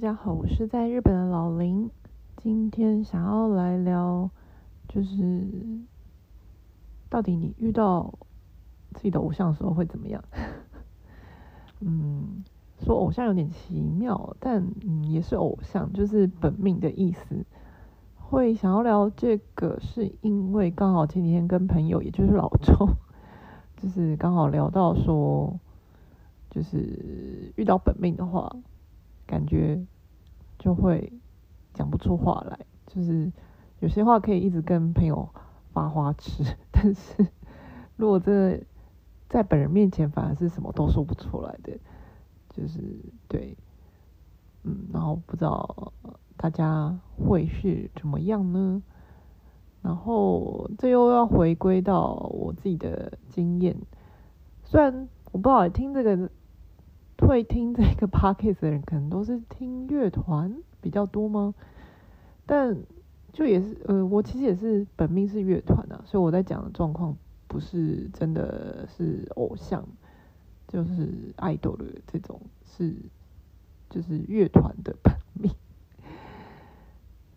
大家好，我是在日本的老林。今天想要来聊，就是到底你遇到自己的偶像的时候会怎么样？嗯，说偶像有点奇妙，但嗯也是偶像，就是本命的意思。会想要聊这个，是因为刚好前几天跟朋友，也就是老周，就是刚好聊到说，就是遇到本命的话。感觉就会讲不出话来，就是有些话可以一直跟朋友发花痴，但是如果这在本人面前，反而是什么都说不出来的，就是对，嗯，然后不知道大家会是怎么样呢？然后这又要回归到我自己的经验，虽然我不好听这个。会听这个 podcast 的人，可能都是听乐团比较多吗？但就也是，呃，我其实也是本命是乐团啊，所以我在讲的状况不是真的是偶像，就是爱豆的这种，是就是乐团的本命。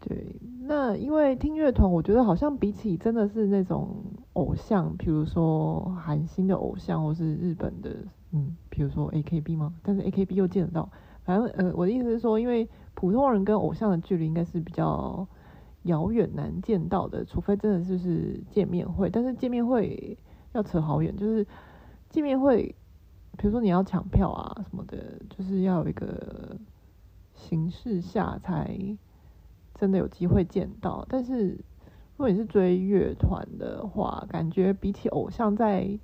对，那因为听乐团，我觉得好像比起真的是那种偶像，比如说韩星的偶像，或是日本的。嗯，比如说 AKB 吗？但是 AKB 又见得到。反正呃，我的意思是说，因为普通人跟偶像的距离应该是比较遥远难见到的，除非真的就是见面会。但是见面会要扯好远，就是见面会，比如说你要抢票啊什么的，就是要有一个形式下才真的有机会见到。但是如果你是追乐团的话，感觉比起偶像在。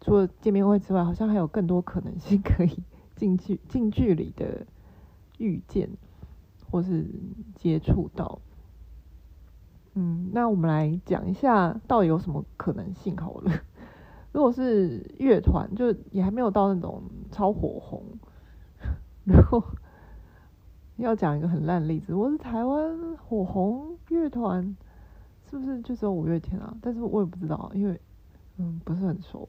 除了见面会之外，好像还有更多可能性可以 近距近距离的遇见，或是接触到。嗯，那我们来讲一下，到底有什么可能性好了。如果是乐团，就也还没有到那种超火红。如果要讲一个很烂例子，我是台湾火红乐团，是不是就只有五月天啊？但是我也不知道，因为嗯不是很熟。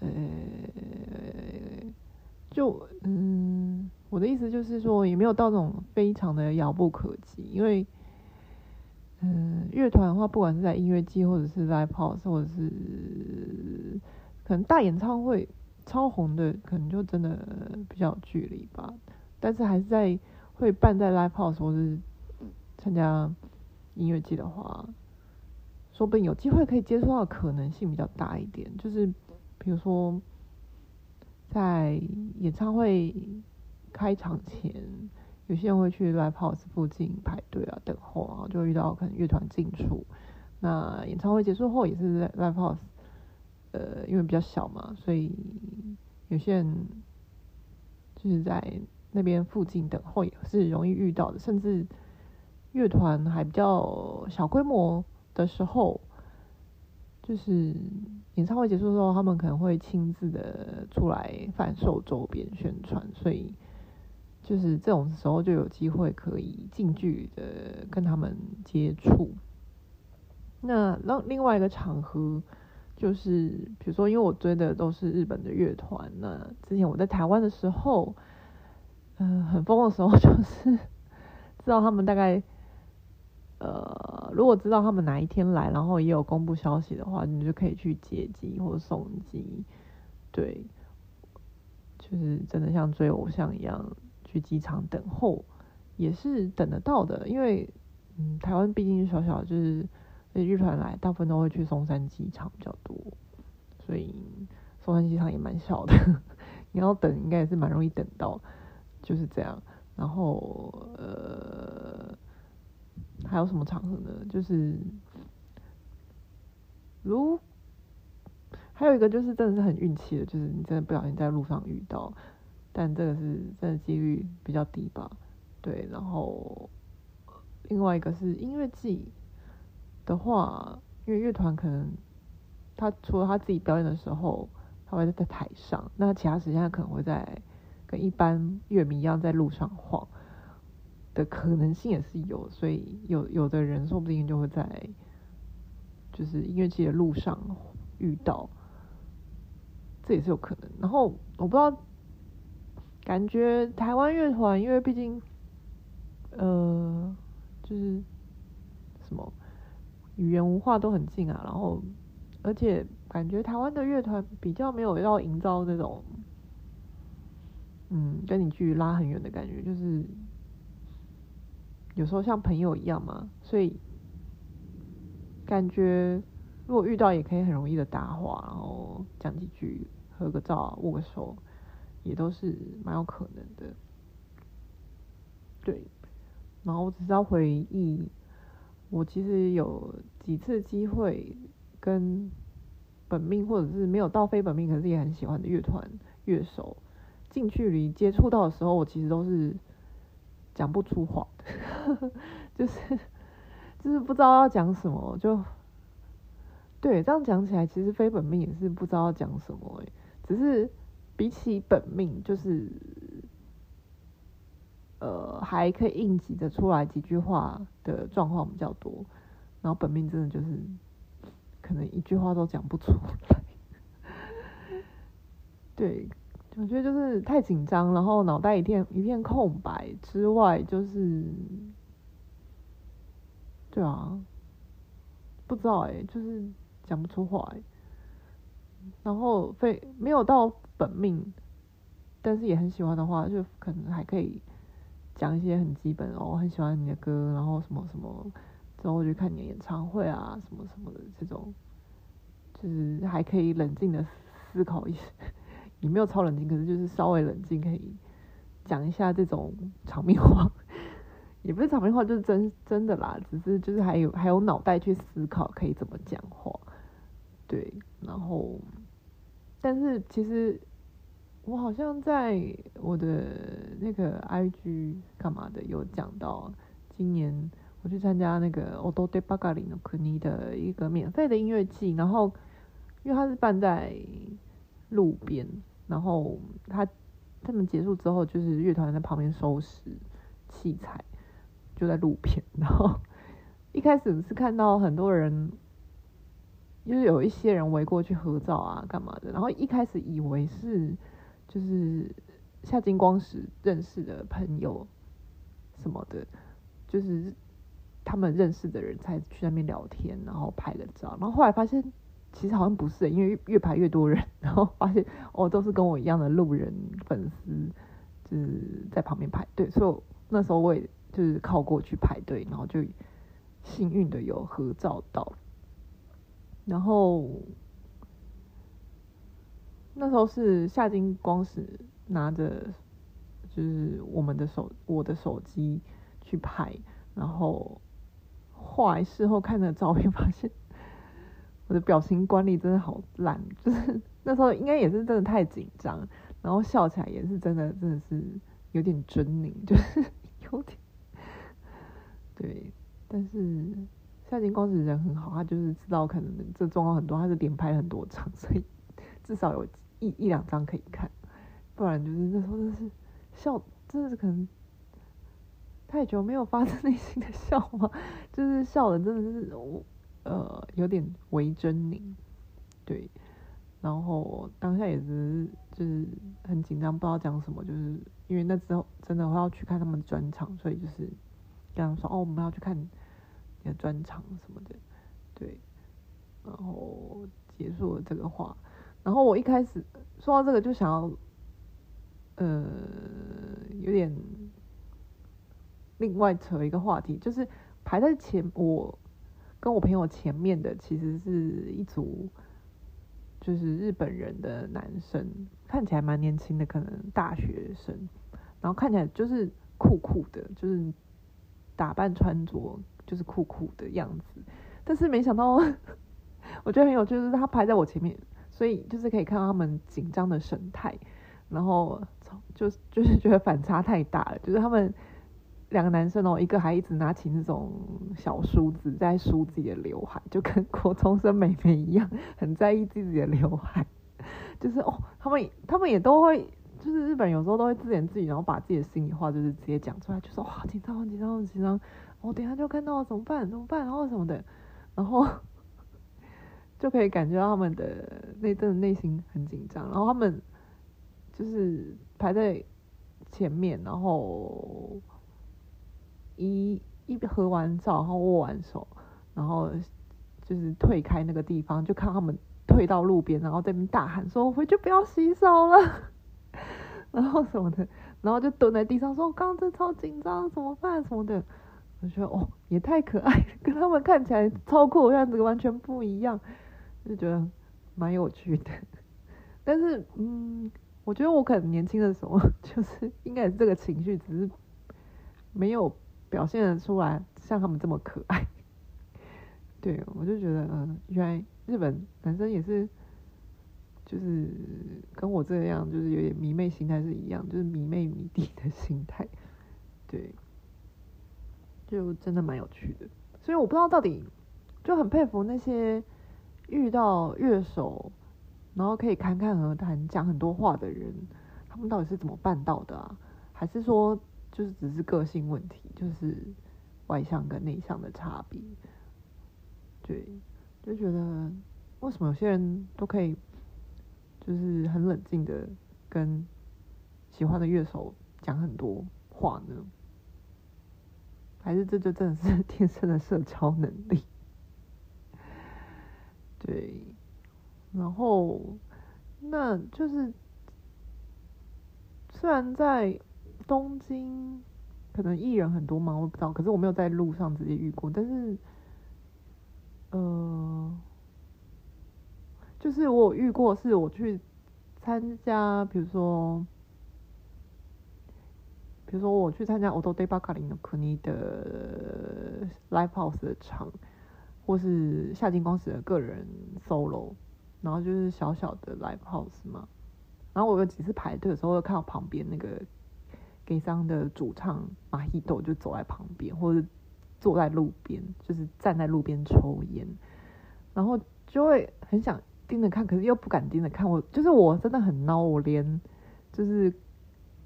呃，就嗯，我的意思就是说，也没有到那种非常的遥不可及，因为嗯，乐团的话，不管是在音乐季，或者是 live house，或者是可能大演唱会超红的，可能就真的比较距离吧。但是还是在会办在 live house 或是参加音乐季的话，说不定有机会可以接触到的可能性比较大一点，就是。比如说，在演唱会开场前，有些人会去 live house 附近排队啊，等候，然后就遇到可能乐团进出。那演唱会结束后，也是在 live house，呃，因为比较小嘛，所以有些人就是在那边附近等候，也是容易遇到的。甚至乐团还比较小规模的时候。就是演唱会结束之后，他们可能会亲自的出来贩售周边宣传，所以就是这种时候就有机会可以近距离的跟他们接触。那另另外一个场合就是，比如说，因为我追的都是日本的乐团，那之前我在台湾的时候，嗯、很疯的时候，就是知道他们大概。呃，如果知道他们哪一天来，然后也有公布消息的话，你就可以去接机或送机。对，就是真的像追偶像一样去机场等候，也是等得到的。因为，嗯，台湾毕竟是小小，就是日团来，大部分都会去松山机场比较多，所以松山机场也蛮小的，你要等应该也是蛮容易等到，就是这样。然后，呃。还有什么场合呢？就是如还有一个就是真的是很运气的，就是你真的不小心在路上遇到，但这个是真的几率比较低吧？对，然后另外一个是音乐季的话，因为乐团可能他除了他自己表演的时候，他会在台上，那其他时间他可能会在跟一般乐迷一样在路上晃。的可能性也是有，所以有有的人说不定就会在就是音乐季的路上遇到，这也是有可能。然后我不知道，感觉台湾乐团，因为毕竟，呃，就是什么语言文化都很近啊，然后而且感觉台湾的乐团比较没有要营造那种，嗯，跟你距离拉很远的感觉，就是有时候像朋友一样嘛，所以感觉如果遇到也可以很容易的搭话，然后讲几句，合个照，握个手。也都是蛮有可能的，对。然后我只是要回忆，我其实有几次机会跟本命或者是没有到非本命，可是也很喜欢的乐团乐手近距离接触到的时候，我其实都是讲不出话的，就是就是不知道要讲什么，就对。这样讲起来，其实非本命也是不知道要讲什么，欸，只是。比起本命，就是呃还可以应急的出来几句话的状况比较多，然后本命真的就是可能一句话都讲不出来。对，我觉得就是太紧张，然后脑袋一片一片空白之外，就是对啊，不知道哎、就是讲不出话哎、然后非没有到。本命，但是也很喜欢的话，就可能还可以讲一些很基本哦，我很喜欢你的歌，然后什么什么，之后去看你的演唱会啊，什么什么的这种，就是还可以冷静的思考一些，也没有超冷静，可是就是稍微冷静，可以讲一下这种场面话，也不是场面话，就是真真的啦，只是就是还有还有脑袋去思考可以怎么讲话，对，然后，但是其实。我好像在我的那个 IG 干嘛的有讲到，今年我去参加那个 Odote Bagari no Kuni 的一个免费的音乐季，然后因为它是办在路边，然后他他们结束之后，就是乐团在旁边收拾器材，就在路边，然后一开始是看到很多人，就是有一些人围过去合照啊干嘛的，然后一开始以为是。就是夏金光时认识的朋友什么的，就是他们认识的人才去那边聊天，然后拍个照，然后后来发现其实好像不是，因为越排越多人，然后发现哦都是跟我一样的路人粉丝，就是在旁边排队，所以那时候我也就是靠过去排队，然后就幸运的有合照到，然后。那时候是夏金光时拿着，就是我们的手，我的手机去拍，然后后来事后看的照片，发现我的表情管理真的好烂，就是 那时候应该也是真的太紧张，然后笑起来也是真的，真的是有点狰狞，就是 有点对，但是夏金光子人很好，他就是知道可能这状况很多，他是连拍很多场，所以至少有。一一两张可以看，不然就是那时候真是笑，真的是可能太久没有发自内心的笑嘛，就是笑的真的是我呃有点微狰獰，对，然后当下也是就是很紧张，不知道讲什么，就是因为那之后真的会要去看他们的专场，所以就是跟他说哦，我们要去看你的专场什么的，对，然后结束了这个话。然后我一开始说到这个，就想要，呃，有点另外扯一个话题，就是排在前，我跟我朋友前面的其实是一组，就是日本人的男生，看起来蛮年轻的，可能大学生，然后看起来就是酷酷的，就是打扮穿着就是酷酷的样子，但是没想到，我觉得很有趣，就是他排在我前面。所以就是可以看到他们紧张的神态，然后就就是觉得反差太大了。就是他们两个男生哦，一个还一直拿起那种小梳子在梳自己的刘海，就跟国中生妹妹一样，很在意自己的刘海。就是哦，他们他们也都会，就是日本有时候都会自言自语，然后把自己的心里话就是直接讲出来，就说哇，紧张，紧张，紧张，我等下就看到怎么办？怎么办？然后什么的，然后。就可以感觉到他们的那阵内心很紧张，然后他们就是排在前面，然后一一合完照，然后握完手，然后就是退开那个地方，就看他们退到路边，然后在那边大喊说：“我回去不要洗手了。”然后什么的，然后就蹲在地上说：“我刚刚超紧张，怎么办？什么的。”我觉得哦，也太可爱，跟他们看起来超酷的样子完全不一样，就觉得蛮有趣的。但是，嗯，我觉得我可能年轻的时候就是应该也是这个情绪，只是没有表现的出来像他们这么可爱。对，我就觉得，嗯，原来日本男生也是，就是跟我这样，就是有点迷妹心态是一样，就是迷妹迷弟的心态。对。就真的蛮有趣的，所以我不知道到底就很佩服那些遇到乐手，然后可以侃侃而谈、讲很多话的人，他们到底是怎么办到的啊？还是说就是只是个性问题，就是外向跟内向的差别？对，就觉得为什么有些人都可以就是很冷静的跟喜欢的乐手讲很多话呢？还是这就真的是 天生的社交能力，对，然后那就是虽然在东京可能艺人很多嘛，我不知道，可是我没有在路上直接遇过，但是呃，就是我遇过，是我去参加，比如说。比如说我去参加 Odete Bakari no Kuni 的 Live House 的场，或是夏金光史的个人 solo，然后就是小小的 Live House 嘛。然后我有几次排队的时候，会看到旁边那个悲伤的主唱 Mahito 就走在旁边，或者坐在路边，就是站在路边抽烟，然后就会很想盯着看，可是又不敢盯着看。我就是我真的很孬，我连就是。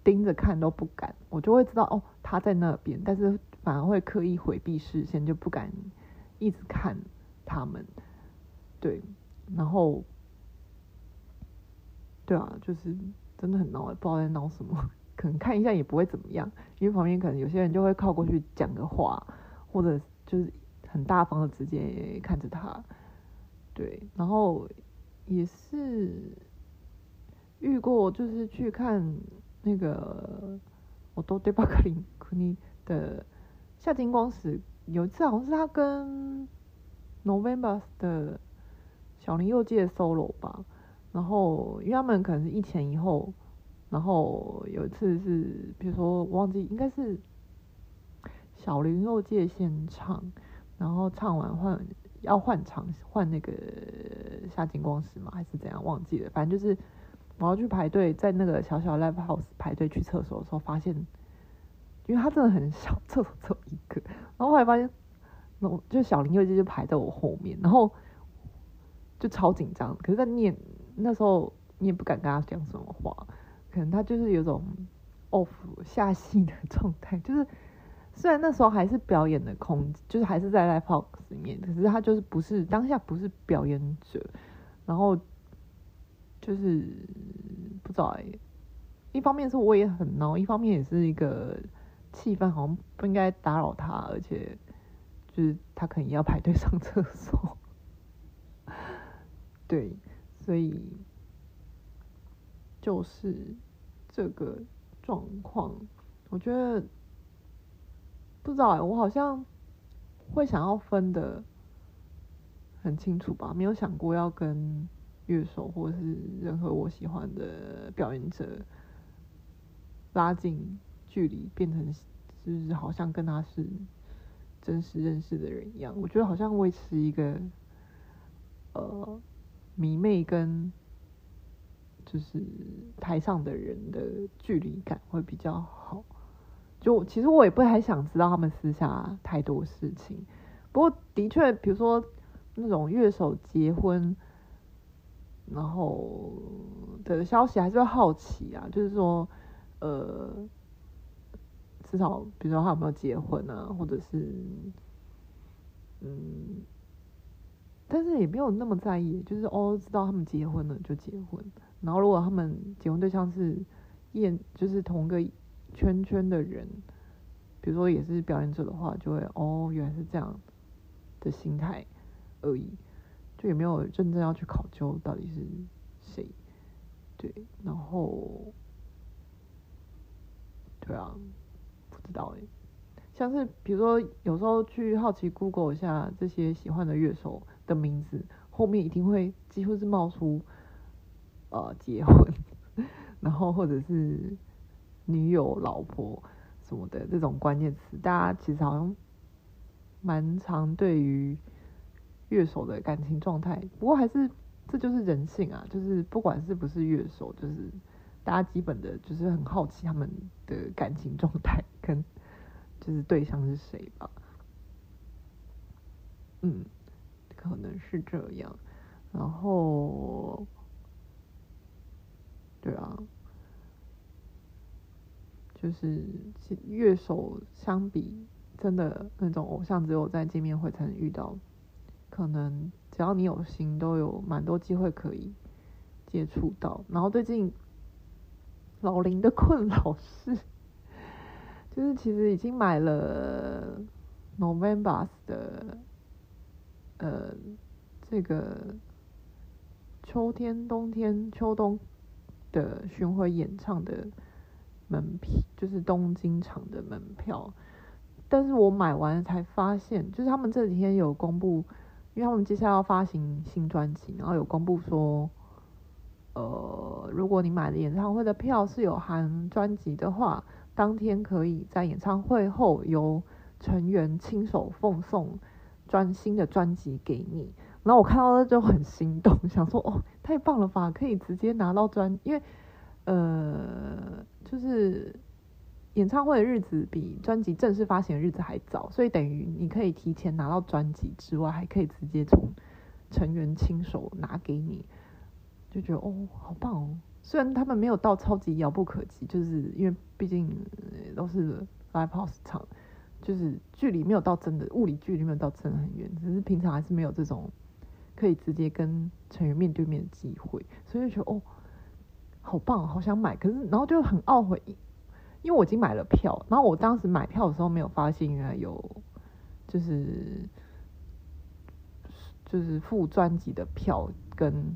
盯着看都不敢，我就会知道哦，他在那边，但是反而会刻意回避视线，就不敢一直看他们。对，然后，对啊，就是真的很闹，不知道在闹什么。可能看一下也不会怎么样，因为旁边可能有些人就会靠过去讲个话，或者就是很大方的直接看着他。对，然后也是遇过，就是去看。那个我都对巴克林库尼的夏金光史有一次好像是他跟 November 的小林佑介 solo 吧，然后因为他们可能是一前一后，然后有一次是比如说我忘记应该是小林佑介先唱，然后唱完换要换场换那个夏金光史嘛还是怎样忘记了，反正就是。我要去排队，在那个小小 live house 排队去厕所的时候，发现，因为它真的很小，厕所只有一个，然后后来发现，那我就小林佑介就排在我后面，然后就超紧张。可是，在念那时候，你也不敢跟他讲什么话，可能他就是有种 off 下戏的状态，就是虽然那时候还是表演的空，就是还是在 live house 里面，可是他就是不是当下不是表演者，然后。就是不知道、一方面是我也很闹，一方面也是一个气氛，好像不应该打扰他，而且就是他可能要排队上厕所，对，所以就是这个状况，我觉得不知道哎、我好像会想要分的很清楚吧，没有想过要跟。乐手或是任何我喜欢的表演者，拉近距离，变成就是好像跟他是真实认识的人一样。我觉得好像维持一个呃迷妹跟就是台上的人的距离感会比较好。就其实我也不太想知道他们私下太多事情。不过的确，比如说那种乐手结婚。然后的消息还是会好奇啊，就是说，呃，至少比如说他有没有结婚啊，或者是，嗯，但是也没有那么在意，就是哦，知道他们结婚了就结婚。然后如果他们结婚对象是演，就是同个圈圈的人，比如说也是表演者的话，就会哦，原来是这样的心态而已，就也没有真正要去考究到底是谁，对，然后，对啊，不知道哎，像是比如说有时候去好奇 Google 一下这些喜欢的乐手的名字，后面一定会几乎是冒出呃结婚。然后或者是女友、老婆什么的这种关键词，大家其实好像蛮常对于乐手的感情状态。不过还是这就是人性啊，就是不管是不是乐手，就是大家基本的就是很好奇他们的感情状态跟就是对象是谁吧。嗯，可能是这样。然后。对啊，就是乐手相比，真的那种偶像，只有在见面会才能遇到。可能只要你有心，都有蛮多机会可以接触到。然后最近老林的困扰是，就是其实已经买了 November 的呃这个秋天、冬天、秋冬。的巡回演唱的门票，就是东京场的门票，但是我买完才发现，就是他们这几天有公布，因为他们接下来要发行新专辑，然后有公布说，呃，如果你买的演唱会的票是有含专辑的话，当天可以在演唱会后由成员亲手奉送专新的专辑给你。然后我看到了就很心动，想说哦，太棒了吧，可以直接拿到专，因为呃，就是演唱会的日子比专辑正式发行的日子还早，所以等于你可以提前拿到专辑之外，还可以直接从成员亲手拿给你，就觉得哦，好棒哦。虽然他们没有到超级遥不可及，就是因为毕竟都是 live house 场，就是距离没有到真的物理距离没有到真的很远，只是平常还是没有这种。可以直接跟成员面对面的机会，所以就觉得哦，好棒，好想买。可是然后就很懊悔，因为我已经买了票，然后我当时买票的时候没有发现原来有就是就是附专辑的票跟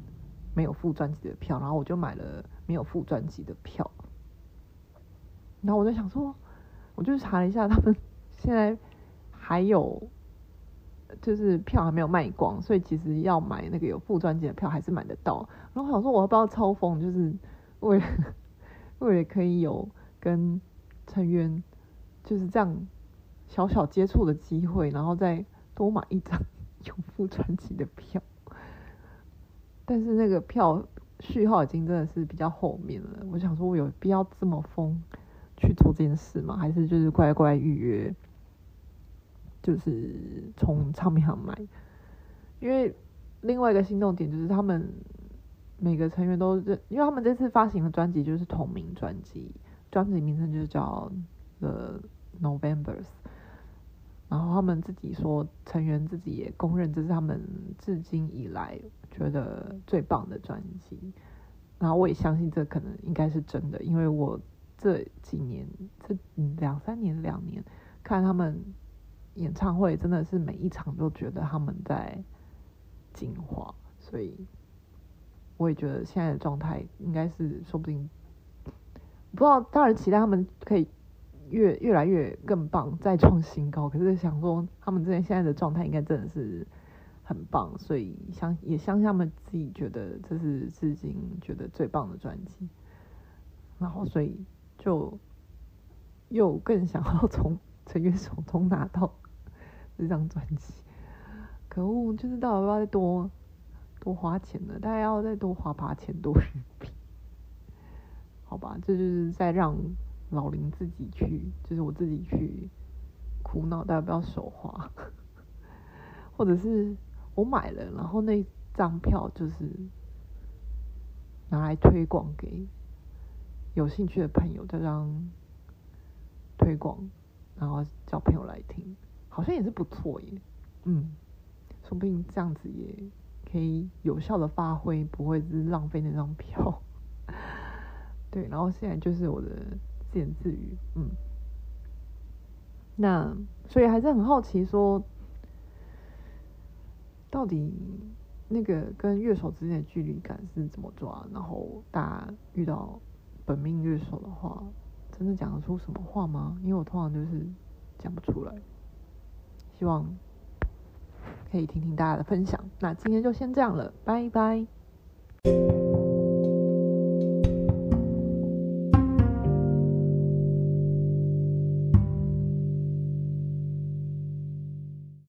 没有附专辑的票，然后我就买了没有附专辑的票。然后我就想说，我就查了一下，他们现在还有。就是票还没有卖光，所以其实要买那个有副专辑的票还是买得到。然后想说，我要不要超疯，就是为了为了可以有跟成员就是这样小小接触的机会，然后再多买一张 有副专辑的票。但是那个票序号已经真的是比较后面了。我想说，我有必要这么疯去做这件事吗？还是就是乖乖预约？就是从唱片行买，因为另外一个心动点就是他们每个成员都是，因为他们这次发行的专辑就是同名专辑，专辑名称就是叫 The Novembers，然后他们自己说，成员自己也公认这是他们至今以来觉得最棒的专辑，然后我也相信这可能应该是真的，因为我这几年这两三年两年看他们。演唱会真的是每一场都觉得他们在进化，所以我也觉得现在的状态应该是说不定，不知道当然期待他们可以越越来越更棒，再创新高。可是想说他们这边现在的状态应该真的是很棒，所以相也相信他们自己觉得这是至今觉得最棒的专辑，然后所以就又更想要从成员手中拿到。这张专辑，可恶！就是到底要不要再多多花钱了？大概要再多花八千多日币，好吧？这就是在让老林自己去，就是我自己去苦恼，大家不要手滑，或者是我买了，然后那张票就是拿来推广给有兴趣的朋友，这张推广，然后叫朋友来听。好像也是不错耶，嗯，说不定这样子也可以有效的发挥，不会是浪费那张票。对，然后现在就是我的自言自语，嗯。那所以还是很好奇说，到底那个跟乐手之间的距离感是怎么抓？然后大家遇到本命乐手的话，真的讲得出什么话吗？因为我通常就是讲不出来。希望可以听听大家的分享。那今天就先这样了，拜拜。